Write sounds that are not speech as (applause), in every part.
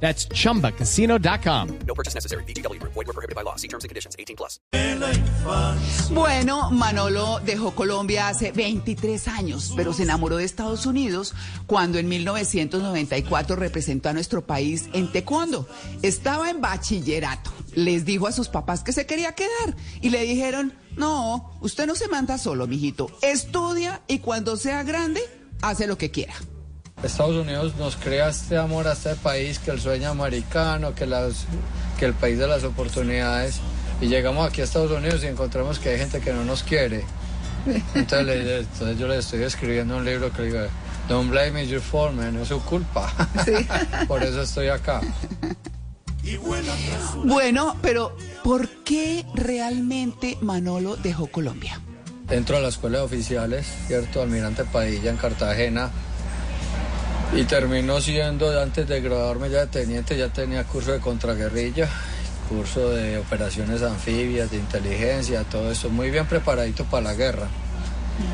That's chumbacasino.com. No purchase necessary. BGW. Void were prohibited by law. See terms and conditions. 18 plus. Bueno, Manolo dejó Colombia hace 23 años, pero se enamoró de Estados Unidos cuando en 1994 representó a nuestro país en taekwondo. Estaba en bachillerato. Les dijo a sus papás que se quería quedar y le dijeron, no, usted no se manda solo, mijito. Estudia y cuando sea grande, hace lo que quiera. Estados Unidos nos crea este amor a este país, que el sueño americano, que, las, que el país de las oportunidades. Y llegamos aquí a Estados Unidos y encontramos que hay gente que no nos quiere. Entonces, le- entonces yo le estoy escribiendo un libro que le digo, Don't blame me your fault, man, no es su culpa. (laughs) Por eso estoy acá. Bueno, pero ¿por qué realmente Manolo dejó Colombia? Entro a la escuela de oficiales, ¿cierto? Almirante Padilla en Cartagena. Y termino siendo, antes de graduarme ya de teniente, ya tenía curso de contraguerrilla, curso de operaciones anfibias, de inteligencia, todo eso, muy bien preparadito para la guerra.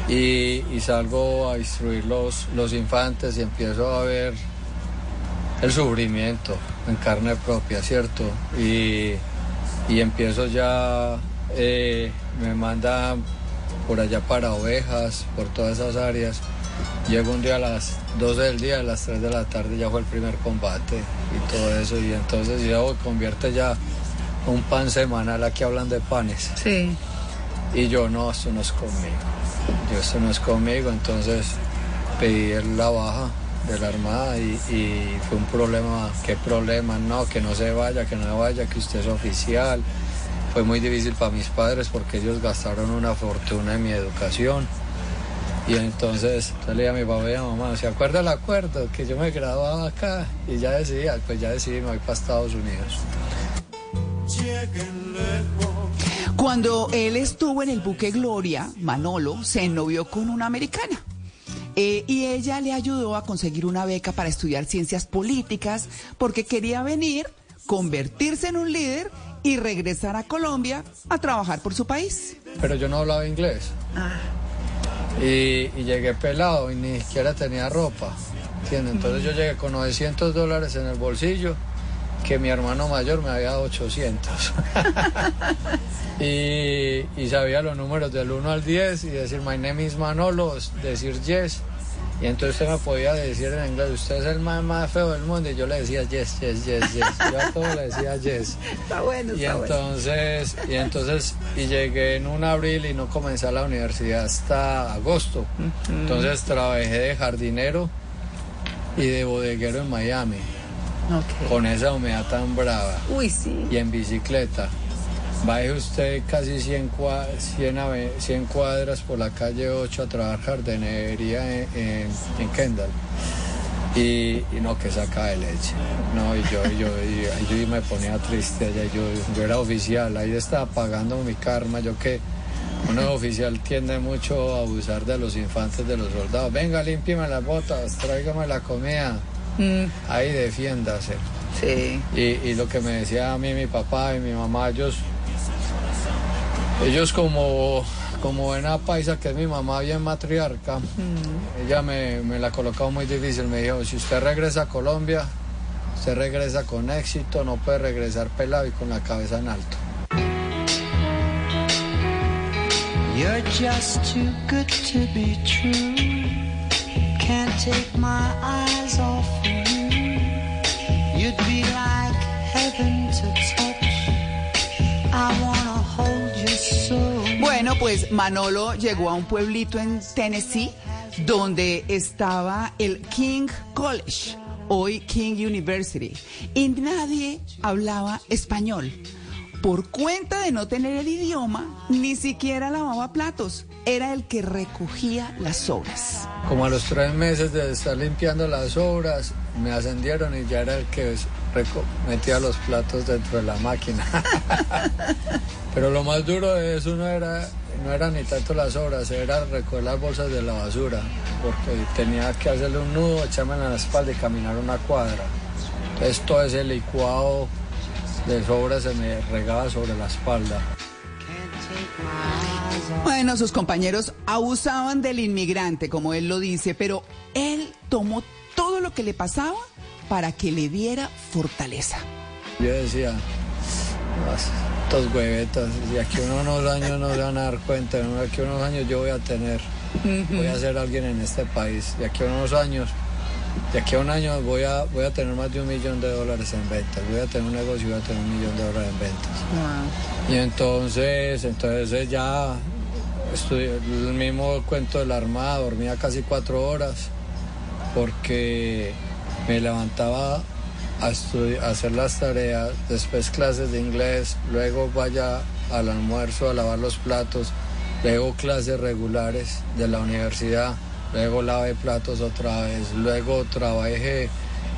Y, salgo a instruir los, los infantes y empiezo a ver el sufrimiento en carne propia, ¿cierto? Y, y empiezo ya, eh, me manda por allá para ovejas, por todas esas áreas. Llego un día a las 12 del día, a las 3 de la tarde ya fue el primer combate y todo eso. Y entonces ya se convierte ya un pan semanal, aquí hablan de panes. Sí. Y yo, no, esto no es conmigo. Yo, esto no es conmigo. Entonces pedí la baja de la Armada y, y fue un problema. ¿Qué problema? No, que no se vaya, que no vaya, que usted es oficial. Fue muy difícil para mis padres porque ellos gastaron una fortuna en mi educación. Y entonces yo le dije a mi papá y a mi mamá, ¿se acuerda el acuerdo? Que yo me graduaba acá y ya decidí, pues ya decidí, me voy para Estados Unidos. Cuando él estuvo en el buque Gloria, Manolo se ennovió con una americana. Eh, y ella le ayudó a conseguir una beca para estudiar ciencias políticas porque quería venir, convertirse en un líder y regresar a Colombia a trabajar por su país. pero yo no hablaba inglés. Y, y llegué pelado y ni siquiera tenía ropa. ¿entiendes? Entonces yo llegué con 900 dólares en el bolsillo, que mi hermano mayor me había dado 800. (laughs) (laughs) y, y sabía los números del 1 al 10 y decir, my name is Manolo, decir yes. Y entonces usted me podía decir en inglés, usted es el más, más feo del mundo. Y yo le decía yes, yes, yes, yes. Yo a todo le decía yes. (laughs) Está bueno, Y entonces, y entonces, y llegué en un abril y no comencé a la universidad hasta agosto. Entonces trabajé de jardinero y de bodeguero en Miami, con esa humedad tan brava, Uy, sí. y en bicicleta. Baje usted casi 100, cua- 100, ave- 100 cuadras por la calle 8 a trabajar jardinería en, en, en Kendall. Y, y no, que saca de leche. No, y yo, y yo, y, yo me ponía triste allá. Yo, yo era oficial, ahí estaba pagando mi karma. Yo que uno oficial tiende mucho a abusar de los infantes, de los soldados. Venga, límpiame las botas, tráigame la comida. Ahí defiéndase. Sí. Y, y lo que me decía a mí mi papá y mi mamá, ellos, ellos como, como buena paisa, que es mi mamá bien matriarca, ella me, me la ha colocado muy difícil. Me dijo, si usted regresa a Colombia, usted regresa con éxito, no puede regresar pelado y con la cabeza en alto. You're just too good to be true. Can't take my eyes off of you. You'd be like heaven to touch. I so. Pues Manolo llegó a un pueblito en Tennessee donde estaba el King College, hoy King University, y nadie hablaba español. por cuenta de no tener el idioma, ni siquiera lavaba platos. Era el que recogía las sobras. Como a los tres meses de estar limpiando las obras, me ascendieron y ya era el que metía los platos dentro de la máquina. (laughs) Pero lo más duro de eso no era, no era ni tanto las obras, era recoger las bolsas de la basura, porque tenía que hacerle un nudo, echarme en la espalda y caminar una cuadra. Entonces todo ese licuado de sobras se me regaba sobre la espalda. Bueno, sus compañeros abusaban del inmigrante, como él lo dice, pero él tomó lo que le pasaba para que le diera fortaleza. Yo decía, "Ah, estos huevetas, de aquí a unos años no se van a dar cuenta, de aquí a unos años yo voy a tener, voy a ser alguien en este país, de aquí a unos años, de aquí a un año voy a, voy a tener más de un millón de dólares en ventas, voy a tener un negocio y voy a tener un millón de dólares en ventas. Y entonces, entonces ya estudié el mismo cuento de la Armada, dormía casi cuatro horas porque me levantaba a, a hacer las tareas, después clases de inglés, luego vaya al almuerzo a lavar los platos, luego clases regulares de la universidad, luego lave platos otra vez, luego trabajé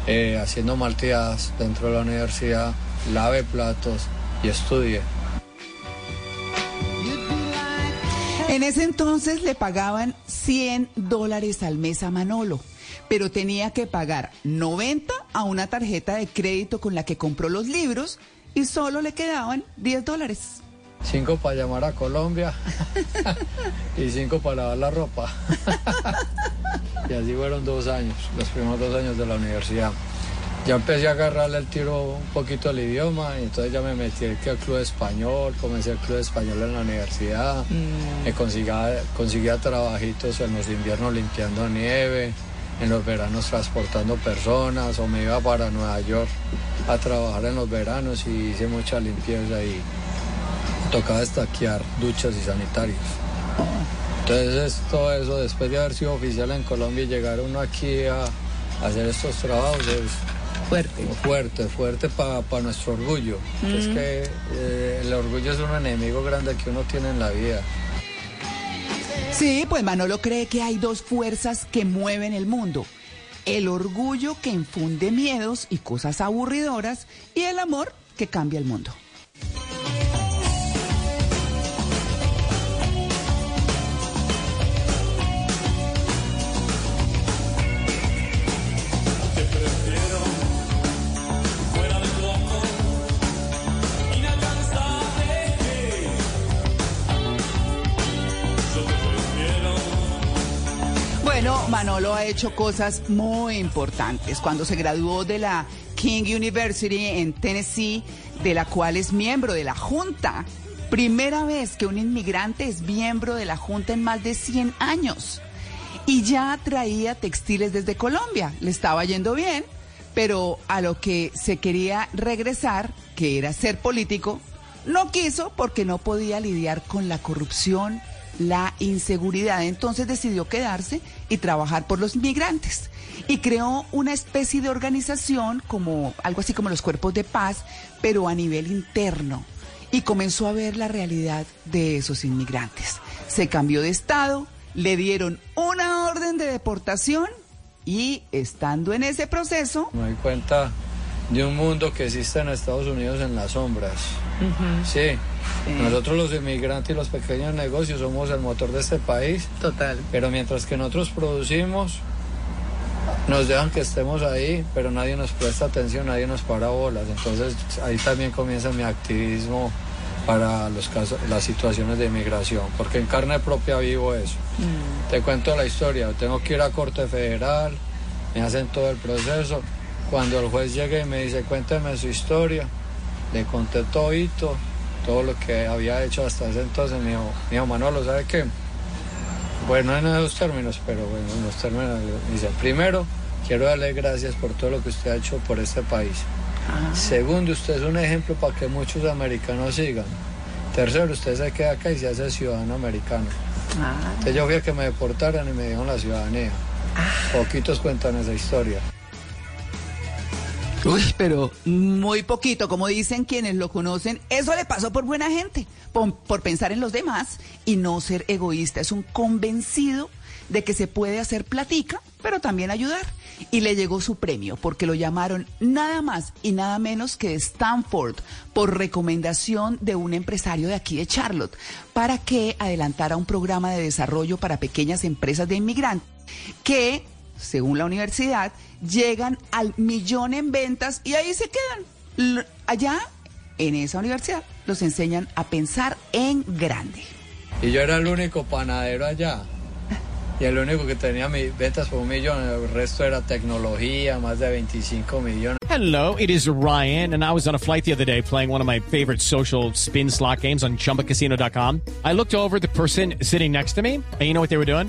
eh, haciendo malteadas dentro de la universidad, lave platos y estudié. En ese entonces le pagaban 100 dólares al mes a Manolo, pero tenía que pagar 90 a una tarjeta de crédito con la que compró los libros y solo le quedaban 10 dólares. Cinco para llamar a Colombia (laughs) y cinco para lavar la ropa. (laughs) y así fueron dos años, los primeros dos años de la universidad. Ya empecé a agarrarle el tiro un poquito al idioma y entonces ya me metí aquí al club español, comencé el club español en la universidad, me conseguía, conseguía trabajitos en los inviernos limpiando nieve, en los veranos transportando personas o me iba para Nueva York a trabajar en los veranos y hice mucha limpieza y tocaba estaquear duchas y sanitarios. Entonces todo eso, después de haber sido oficial en Colombia y llegar uno aquí a, hacer estos trabajos es Fuerte. fuerte, fuerte para nuestro orgullo. Es que eh, el orgullo es un enemigo grande que uno tiene en la vida. Sí, pues Manolo cree que hay dos fuerzas que mueven el mundo. El orgullo que infunde miedos y cosas aburridoras y el amor que cambia el mundo. Manolo ha hecho cosas muy importantes. Cuando se graduó de la King University en Tennessee, de la cual es miembro de la Junta, primera vez que un inmigrante es miembro de la Junta en más de 100 años. Y ya traía textiles desde Colombia. Le estaba yendo bien, pero a lo que se quería regresar, que era ser político, no quiso porque no podía lidiar con la corrupción, la inseguridad. Entonces decidió quedarse y trabajar por los migrantes. Y creó una especie de organización como algo así como los cuerpos de paz, pero a nivel interno. Y comenzó a ver la realidad de esos inmigrantes. Se cambió de estado, le dieron una orden de deportación y estando en ese proceso, Me doy cuenta de un mundo que existe en Estados Unidos en las sombras. Sí, nosotros los inmigrantes y los pequeños negocios somos el motor de este país, total. pero mientras que nosotros producimos, nos dejan que estemos ahí, pero nadie nos presta atención, nadie nos para bolas. Entonces ahí también comienza mi activismo para los casos, las situaciones de inmigración, porque en carne propia vivo eso. Te cuento la historia, tengo que ir a Corte Federal, me hacen todo el proceso. Cuando el juez llega y me dice, cuénteme su historia, le conté todito, todo lo que había hecho hasta ese entonces, me dijo, me dijo Manolo, ¿sabe qué? Bueno, en esos términos, pero bueno, en los términos, dice, primero, quiero darle gracias por todo lo que usted ha hecho por este país. Segundo, usted es un ejemplo para que muchos americanos sigan. Tercero, usted se queda acá y se hace ciudadano americano. Entonces yo fui a que me deportaran y me dieron la ciudadanía. Poquitos cuentan esa historia. Uy, pero muy poquito, como dicen quienes lo conocen, eso le pasó por buena gente, por, pensar en los demás y no ser egoísta. Es un convencido de que se puede hacer platica, pero también ayudar. Y le llegó su premio porque lo llamaron nada más y nada menos que Stanford por recomendación de un empresario de aquí de Charlotte para que adelantara un programa de desarrollo para pequeñas empresas de inmigrantes que, según la universidad, llegan al millón en ventas y ahí se quedan. Allá, en esa universidad, los enseñan a pensar en grande. Y yo era el único panadero allá. Y el único que tenía mis ventas por un millón, el resto era tecnología, más de 25 millones. Hello, it is Ryan, and I was on a flight the other day playing one of my favorite social spin slot games on chumbacasino.com. I looked over at the person sitting next to me, and you know what they were doing?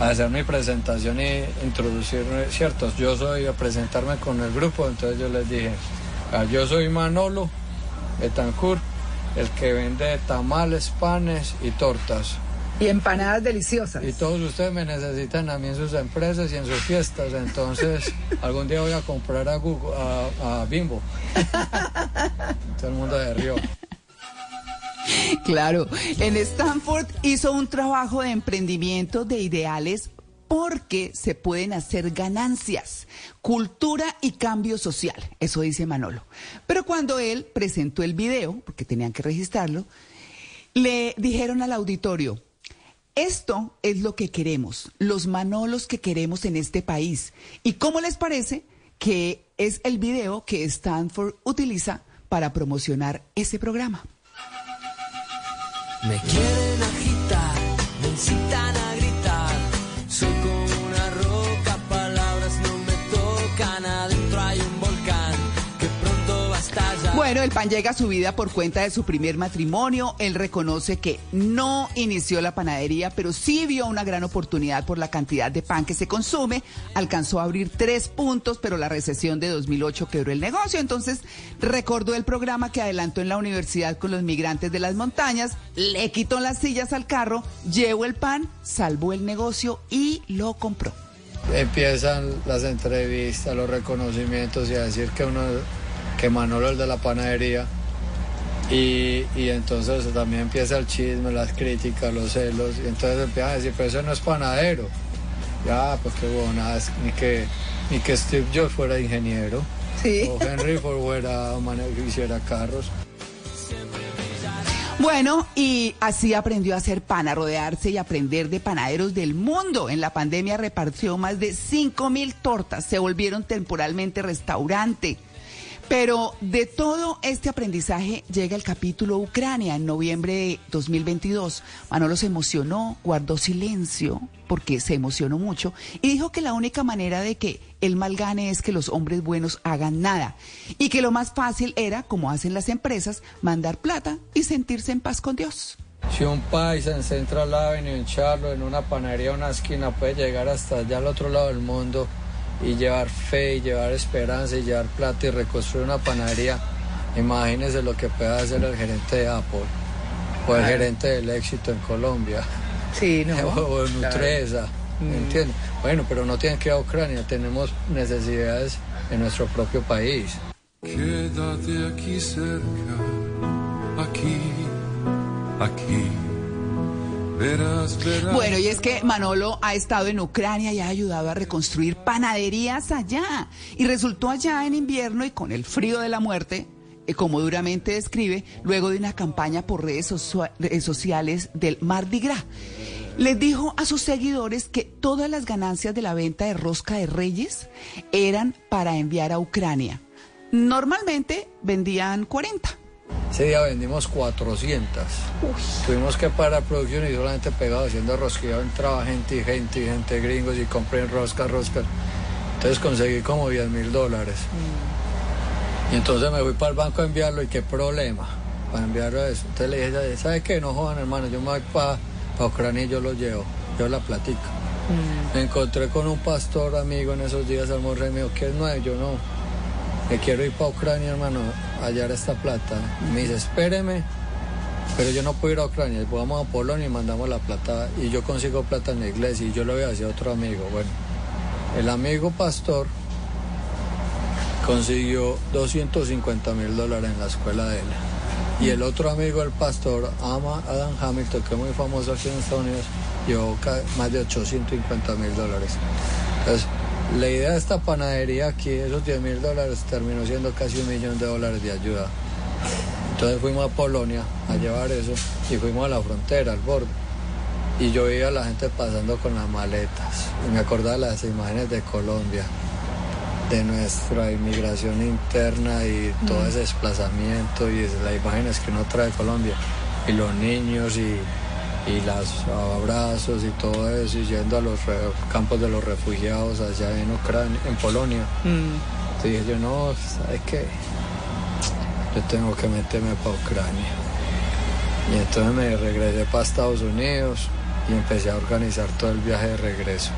hacer mi presentación y introducir, cierto, yo soy a presentarme con el grupo, entonces yo les dije, "Ah, yo soy Manolo Betancourt, el que vende tamales, panes y tortas. Y empanadas deliciosas. Y todos ustedes me necesitan a mí en sus empresas y en sus fiestas, entonces (laughs) algún día voy a comprar a, Google, a, a Bimbo. (laughs) Todo el mundo se rió. (laughs) Claro, en Stanford hizo un trabajo de emprendimiento de ideales porque se pueden hacer ganancias, cultura y cambio social, eso dice Manolo. Pero cuando él presentó el video, porque tenían que registrarlo, le dijeron al auditorio, esto es lo que queremos, los Manolos que queremos en este país. ¿Y cómo les parece que es el video que Stanford utiliza para promocionar ese programa? Me quieren agitar, me estallar. Bueno, el pan llega a su vida por cuenta de su primer matrimonio. Él reconoce que no inició la panadería, pero sí vio una gran oportunidad por la cantidad de pan que se consume. Alcanzó a abrir tres puntos, pero la recesión de 2008 quebró el negocio. Entonces recordó el programa que adelantó en la universidad con los migrantes de las montañas. Le quitó las sillas al carro, llevó el pan, salvó el negocio y lo compró. Empiezan las entrevistas, los reconocimientos y a decir que uno, que Manolo el de la panadería. Y, y entonces también empieza el chisme, las críticas, los celos. Y entonces empiezan a decir, pero eso no es panadero. Ya, pues qué nada, ni que, ni que Steve Jobs fuera ingeniero. Sí. O Henry Ford fuera, hiciera carros. Bueno, y así aprendió a hacer pan, a rodearse y aprender de panaderos del mundo. En la pandemia repartió más de 5 mil tortas, se volvieron temporalmente restaurante. Pero de todo este aprendizaje llega el capítulo Ucrania en noviembre de 2022. Manolo se emocionó, guardó silencio porque se emocionó mucho y dijo que la única manera de que el mal gane es que los hombres buenos hagan nada y que lo más fácil era, como hacen las empresas, mandar plata y sentirse en paz con Dios. Si un paisa en Central Avenue, en Charlo, en una panadería, una esquina, puede llegar hasta allá al otro lado del mundo y llevar fe y llevar esperanza y llevar plata y reconstruir una panadería, imagínese lo que puede hacer el gerente de Apple o el gerente del éxito en Colombia Sí, (laughs) o en Nutresa, ¿me entiende? Bueno, pero no tienen que ir a Ucrania, tenemos necesidades en nuestro propio país. Quédate aquí cerca, aquí, aquí. Bueno, y es que Manolo ha estado en Ucrania y ha ayudado a reconstruir panaderías allá. Y resultó allá en invierno y con el frío de la muerte, eh, como duramente describe, luego de una campaña por redes sociales del Mardi Gras. Les dijo a sus seguidores que todas las ganancias de la venta de rosca de reyes eran para enviar a Ucrania. Normalmente vendían 40. Ese día vendimos 400. Tuvimos que parar producción y solamente pegado haciendo rosquillo entraba gente y gente y gente gringos y compré roscas, roscas. Entonces conseguí como 10 mil dólares. Y entonces me fui para el banco a enviarlo y qué problema. para enviarlo a eso. Entonces le dije, ¿sabe qué? No jodan, hermano, yo me voy para Ucrania y yo lo llevo, yo la platico. Me encontré con un pastor amigo en esos días, almorré, y me dijo, ¿qué es nuevo? Yo no, me quiero ir para Ucrania, hermano, hallar esta plata. Me dice, espéreme, pero yo no puedo ir a Ucrania, vamos a Polonia y mandamos la plata, y yo consigo plata en la iglesia, y yo lo voy a hacer a otro amigo. Bueno, el amigo pastor consiguió 250 mil dólares en la escuela de él. Y el otro amigo, el pastor Ama Adam Hamilton, que es muy famoso aquí en Estados Unidos, llevó más de 850 mil dólares. Entonces, la idea de esta panadería aquí, esos 10 mil dólares, terminó siendo casi un millón de dólares de ayuda. Entonces fuimos a Polonia a llevar eso y fuimos a la frontera, al borde. Y yo veía a la gente pasando con las maletas. Y me acordaba de las imágenes de Colombia, de nuestra inmigración interna y todo ese desplazamiento y las imágenes que uno trae de Colombia. Y los niños y, y los abrazos y todo eso, y yendo a los re- campos de los refugiados allá en Ucrania, en Polonia. Entonces dije yo, no, ¿sabes qué? Yo tengo que meterme para Ucrania. Y entonces me regresé para Estados Unidos y empecé a organizar todo el viaje de regreso.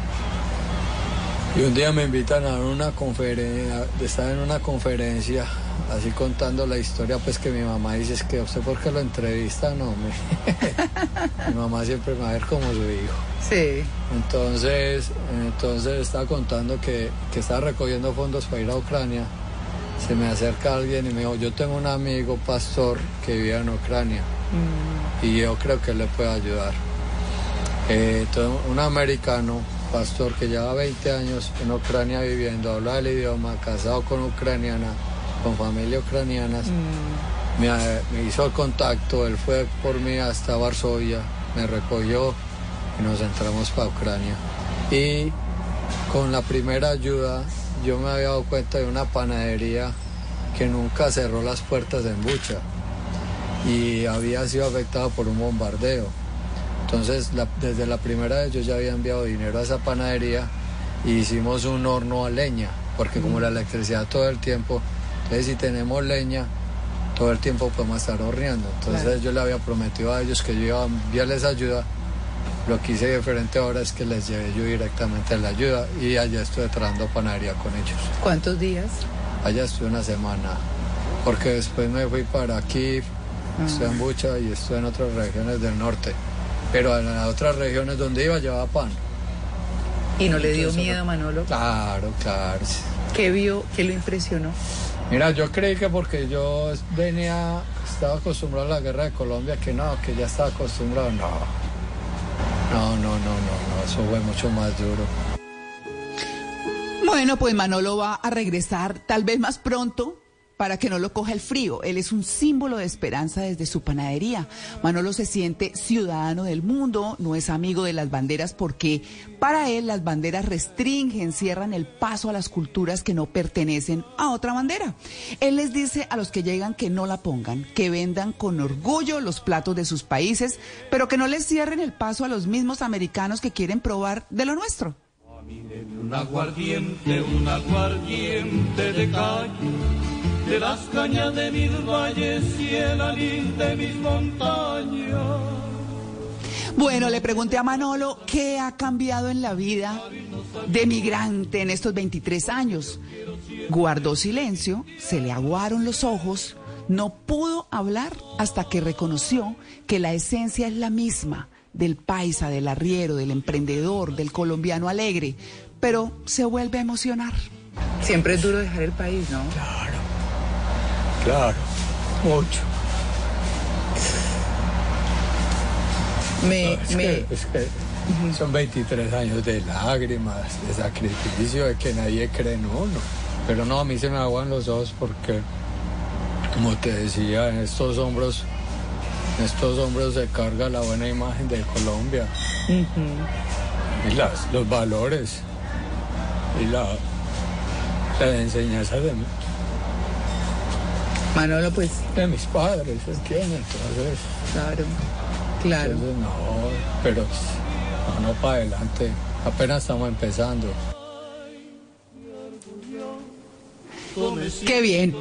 Y un día me invitan a una conferencia, estar en una conferencia, así contando la historia, pues que mi mamá dice, es que usted por qué lo entrevista, no, me... (laughs) mi mamá siempre me va a ver como su hijo. Sí. Entonces, entonces estaba contando que, que estaba recogiendo fondos para ir a Ucrania. Se me acerca alguien y me dijo, yo tengo un amigo pastor que vive en Ucrania y yo creo que le puede ayudar. Eh, entonces, un americano, pastor que lleva 20 años en Ucrania viviendo, habla el idioma, casado con ucraniana, con familia ucraniana, me, me hizo el contacto, él fue por mí hasta Varsovia, me recogió y nos entramos para Ucrania. Y con la primera ayuda yo me había dado cuenta de una panadería que nunca cerró las puertas en Bucha y había sido afectada por un bombardeo. Entonces, la- desde la primera vez yo ya había enviado dinero a esa panadería y hicimos un horno a leña, porque como la electricidad todo el tiempo, entonces si tenemos leña, todo el tiempo podemos estar horneando. Entonces yo le había prometido a ellos que yo iba a enviarles ayuda. Lo que hice diferente ahora es que les llevé yo directamente la ayuda y allá estuve trabajando panadería con ellos. ¿Cuántos días? Allá estuve una semana, porque después me fui para Kiev, estuve en Bucha y estuve en otras regiones del norte. Pero en las otras regiones donde iba llevaba pan. ¿Y no le dio miedo, Manolo? Claro, claro. ¿Qué vio? ¿Qué lo impresionó? Mira, yo creí que porque yo venía, estaba acostumbrado a la guerra de Colombia, que no, que ya estaba acostumbrado. No, no, no, no, no, no, eso fue mucho más duro. Bueno, pues Manolo va a regresar tal vez más pronto para que no lo coja el frío. Él es un símbolo de esperanza desde su panadería. Manolo se siente ciudadano del mundo, no es amigo de las banderas porque para él las banderas restringen, cierran el paso a las culturas que no pertenecen a otra bandera. Él les dice a los que llegan que no la pongan, que vendan con orgullo los platos de sus países, pero que no les cierren el paso a los mismos americanos que quieren probar de lo nuestro. Un aguardiente, un aguardiente de calle, de las cañas de mis valles y el anil de mis montañas. Bueno, le pregunté a Manolo qué ha cambiado en la vida de migrante en estos 23 años. Guardó silencio, se le aguaron los ojos, no pudo hablar hasta que reconoció que la esencia es la misma del paisa, del arriero, del emprendedor, del colombiano alegre, pero se vuelve a emocionar. Siempre es duro dejar el país, ¿no? Claro, mucho. Me, Es que, es que son 23 años de lágrimas, de sacrificio, de que nadie cree en uno. Pero no, a mí se me aguan los ojos porque, como te decía, en estos hombros, en estos hombros se carga la buena imagen de Colombia. Y las, los valores y la, la enseñanza de, Manolo, pues de mis padres, ¿entiendes? Entonces, claro, claro. entonces no, pero no, no para adelante, apenas estamos empezando. Qué bien.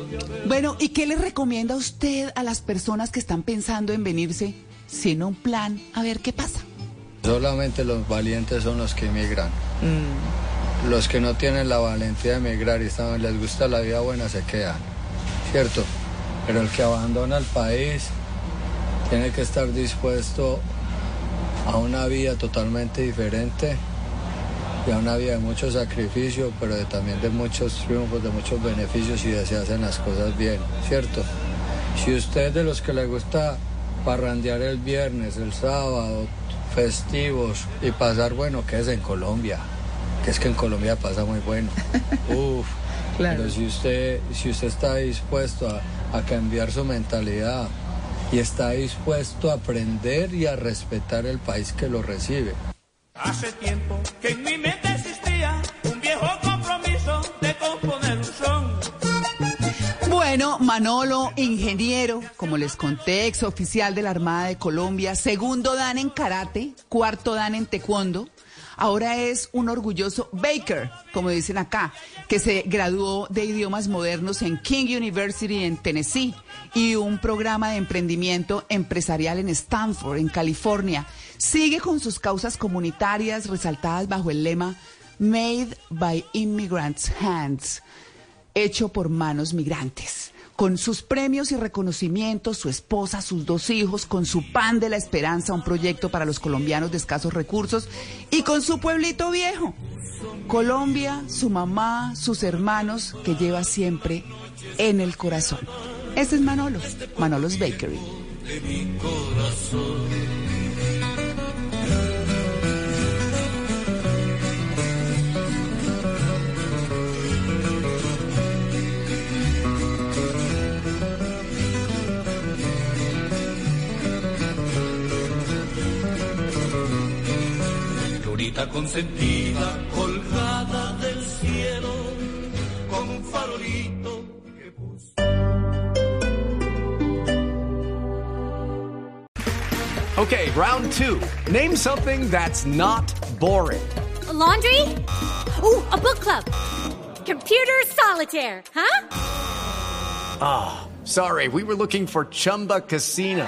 Bueno, ¿y qué le recomienda usted a las personas que están pensando en venirse sin un plan? A ver qué pasa. Solamente los valientes son los que emigran. Los que no tienen la valentía de emigrar y están- les gusta la vida buena se quedan, ¿cierto? Pero el que abandona el país tiene que estar dispuesto a una vida totalmente diferente y a una vida de mucho sacrificio, pero de- también de muchos triunfos, de muchos beneficios y de se hacen las cosas bien, ¿cierto? Si usted es de los que le gusta parrandear el viernes, el sábado, festivos y pasar, bueno, que es en Colombia, que es que en Colombia pasa muy bueno. (laughs) Uf, Claro. pero si usted, si usted está dispuesto a, a cambiar su mentalidad y está dispuesto a aprender y a respetar el país que lo recibe, Hace tiempo que en mi mente existía un viejo compromiso de componer un son. Bueno, Manolo, ingeniero, como les conté, ex oficial de la Armada de Colombia, segundo dan en karate, cuarto dan en taekwondo. Ahora es un orgulloso baker, como dicen acá, que se graduó de idiomas modernos en King University en Tennessee y un programa de emprendimiento empresarial en Stanford, en California. Sigue con sus causas comunitarias resaltadas bajo el lema Made by Immigrants' Hands hecho por manos migrantes. Con sus premios y reconocimientos, su esposa, sus dos hijos, con su pan de la esperanza, un proyecto para los colombianos de escasos recursos, y con su pueblito viejo. Colombia, su mamá, sus hermanos, que lleva siempre en el corazón. Este es Manolo, Manolo's Bakery. Florita consentida, colgada del cielo, con un farolito que puso. Okay, round two. Name something that's not boring. A laundry? Ooh, a book club. Computer solitaire, huh? Ah, sorry, we were looking for Chumba Casino.